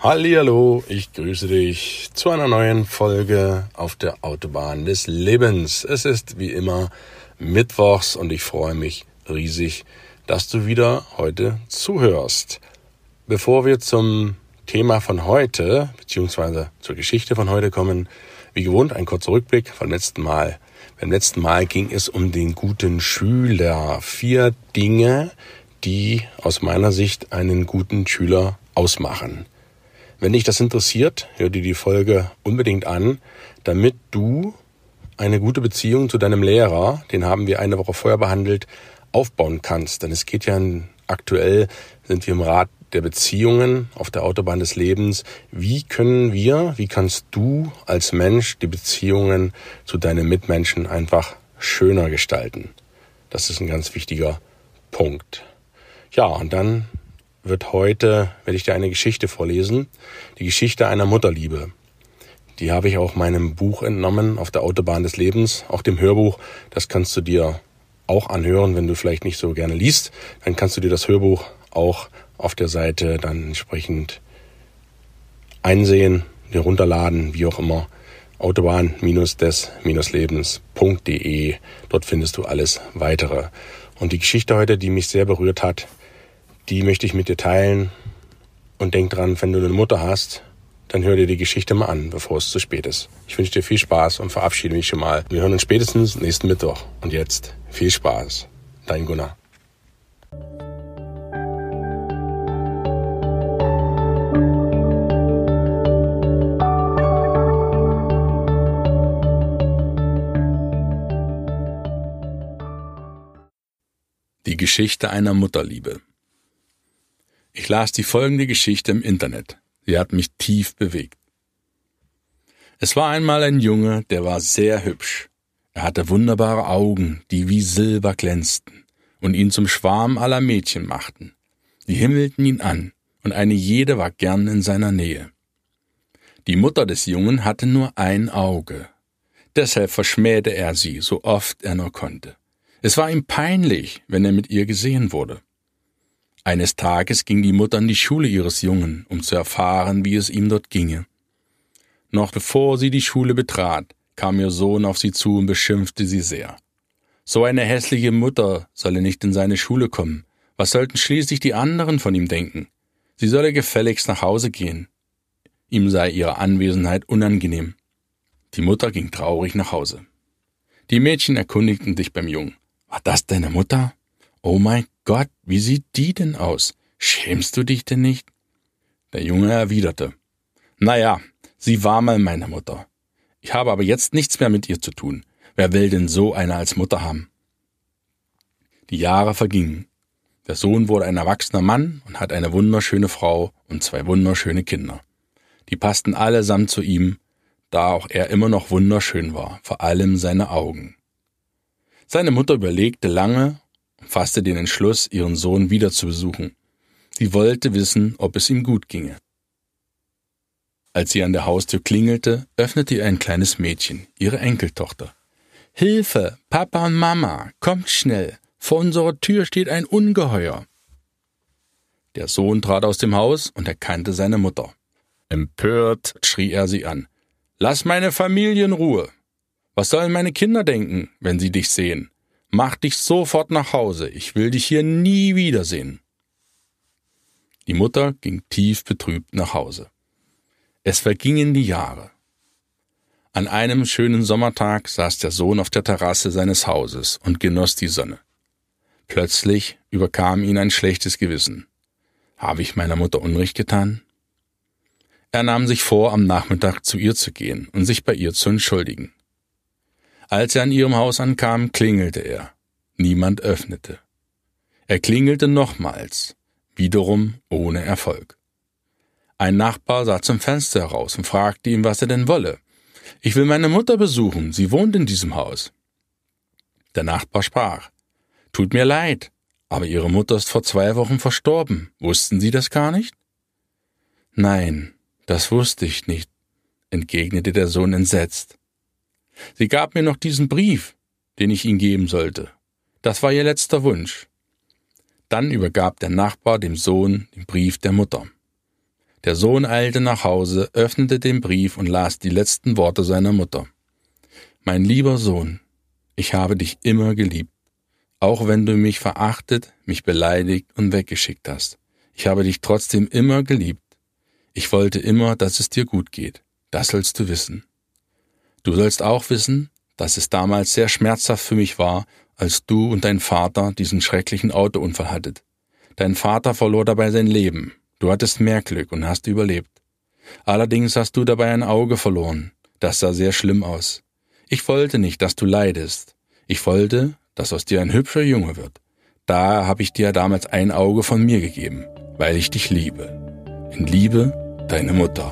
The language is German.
Hallo, ich grüße dich zu einer neuen Folge auf der Autobahn des Lebens. Es ist wie immer Mittwochs und ich freue mich riesig, dass du wieder heute zuhörst. Bevor wir zum Thema von heute, beziehungsweise zur Geschichte von heute kommen, wie gewohnt ein kurzer Rückblick vom letzten Mal. Beim letzten Mal ging es um den guten Schüler. Vier Dinge, die aus meiner Sicht einen guten Schüler ausmachen. Wenn dich das interessiert, hör dir die Folge unbedingt an, damit du eine gute Beziehung zu deinem Lehrer, den haben wir eine Woche vorher behandelt, aufbauen kannst. Denn es geht ja aktuell, sind wir im Rat der Beziehungen auf der Autobahn des Lebens. Wie können wir, wie kannst du als Mensch die Beziehungen zu deinen Mitmenschen einfach schöner gestalten? Das ist ein ganz wichtiger Punkt. Ja, und dann wird heute, werde ich dir eine Geschichte vorlesen. Die Geschichte einer Mutterliebe. Die habe ich auch meinem Buch entnommen, auf der Autobahn des Lebens, auch dem Hörbuch. Das kannst du dir auch anhören, wenn du vielleicht nicht so gerne liest. Dann kannst du dir das Hörbuch auch auf der Seite dann entsprechend einsehen, dir runterladen, wie auch immer. Autobahn-des-lebens.de. Dort findest du alles weitere. Und die Geschichte heute, die mich sehr berührt hat, die möchte ich mit dir teilen. Und denk dran, wenn du eine Mutter hast, dann hör dir die Geschichte mal an, bevor es zu spät ist. Ich wünsche dir viel Spaß und verabschiede mich schon mal. Wir hören uns spätestens nächsten Mittwoch. Und jetzt viel Spaß. Dein Gunnar. Die Geschichte einer Mutterliebe. Ich las die folgende Geschichte im Internet. Sie hat mich tief bewegt. Es war einmal ein Junge, der war sehr hübsch. Er hatte wunderbare Augen, die wie Silber glänzten und ihn zum Schwarm aller Mädchen machten. Die himmelten ihn an, und eine jede war gern in seiner Nähe. Die Mutter des Jungen hatte nur ein Auge. Deshalb verschmähte er sie, so oft er nur konnte. Es war ihm peinlich, wenn er mit ihr gesehen wurde. Eines Tages ging die Mutter an die Schule ihres Jungen, um zu erfahren, wie es ihm dort ginge. Noch bevor sie die Schule betrat, kam ihr Sohn auf sie zu und beschimpfte sie sehr. So eine hässliche Mutter solle nicht in seine Schule kommen. Was sollten schließlich die anderen von ihm denken? Sie solle gefälligst nach Hause gehen. Ihm sei ihre Anwesenheit unangenehm. Die Mutter ging traurig nach Hause. Die Mädchen erkundigten sich beim Jungen. War das deine Mutter? Oh mein Gott, wie sieht die denn aus? Schämst du dich denn nicht? Der Junge erwiderte, Na ja, sie war mal meine Mutter. Ich habe aber jetzt nichts mehr mit ihr zu tun. Wer will denn so eine als Mutter haben? Die Jahre vergingen. Der Sohn wurde ein erwachsener Mann und hat eine wunderschöne Frau und zwei wunderschöne Kinder. Die passten allesamt zu ihm, da auch er immer noch wunderschön war, vor allem seine Augen. Seine Mutter überlegte lange fasste den Entschluss, ihren Sohn wieder zu besuchen. Sie wollte wissen, ob es ihm gut ginge. Als sie an der Haustür klingelte, öffnete ihr ein kleines Mädchen, ihre Enkeltochter. Hilfe, Papa und Mama, kommt schnell, vor unserer Tür steht ein Ungeheuer. Der Sohn trat aus dem Haus und erkannte seine Mutter. Empört schrie er sie an. Lass meine Familie in Ruhe. Was sollen meine Kinder denken, wenn sie dich sehen? Mach dich sofort nach Hause, ich will dich hier nie wiedersehen. Die Mutter ging tief betrübt nach Hause. Es vergingen die Jahre. An einem schönen Sommertag saß der Sohn auf der Terrasse seines Hauses und genoss die Sonne. Plötzlich überkam ihn ein schlechtes Gewissen. Habe ich meiner Mutter Unrecht getan? Er nahm sich vor, am Nachmittag zu ihr zu gehen und sich bei ihr zu entschuldigen. Als er an ihrem Haus ankam, klingelte er. Niemand öffnete. Er klingelte nochmals, wiederum ohne Erfolg. Ein Nachbar sah zum Fenster heraus und fragte ihn, was er denn wolle. Ich will meine Mutter besuchen, sie wohnt in diesem Haus. Der Nachbar sprach. Tut mir leid, aber Ihre Mutter ist vor zwei Wochen verstorben. Wussten Sie das gar nicht? Nein, das wusste ich nicht, entgegnete der Sohn entsetzt. Sie gab mir noch diesen Brief, den ich Ihnen geben sollte. Das war Ihr letzter Wunsch. Dann übergab der Nachbar dem Sohn den Brief der Mutter. Der Sohn eilte nach Hause, öffnete den Brief und las die letzten Worte seiner Mutter. Mein lieber Sohn, ich habe dich immer geliebt, auch wenn du mich verachtet, mich beleidigt und weggeschickt hast. Ich habe dich trotzdem immer geliebt. Ich wollte immer, dass es dir gut geht. Das sollst du wissen. Du sollst auch wissen, dass es damals sehr schmerzhaft für mich war, als du und dein Vater diesen schrecklichen Autounfall hattet. Dein Vater verlor dabei sein Leben. Du hattest mehr Glück und hast überlebt. Allerdings hast du dabei ein Auge verloren. Das sah sehr schlimm aus. Ich wollte nicht, dass du leidest. Ich wollte, dass aus dir ein hübscher Junge wird. Da habe ich dir damals ein Auge von mir gegeben, weil ich dich liebe. In Liebe, deine Mutter.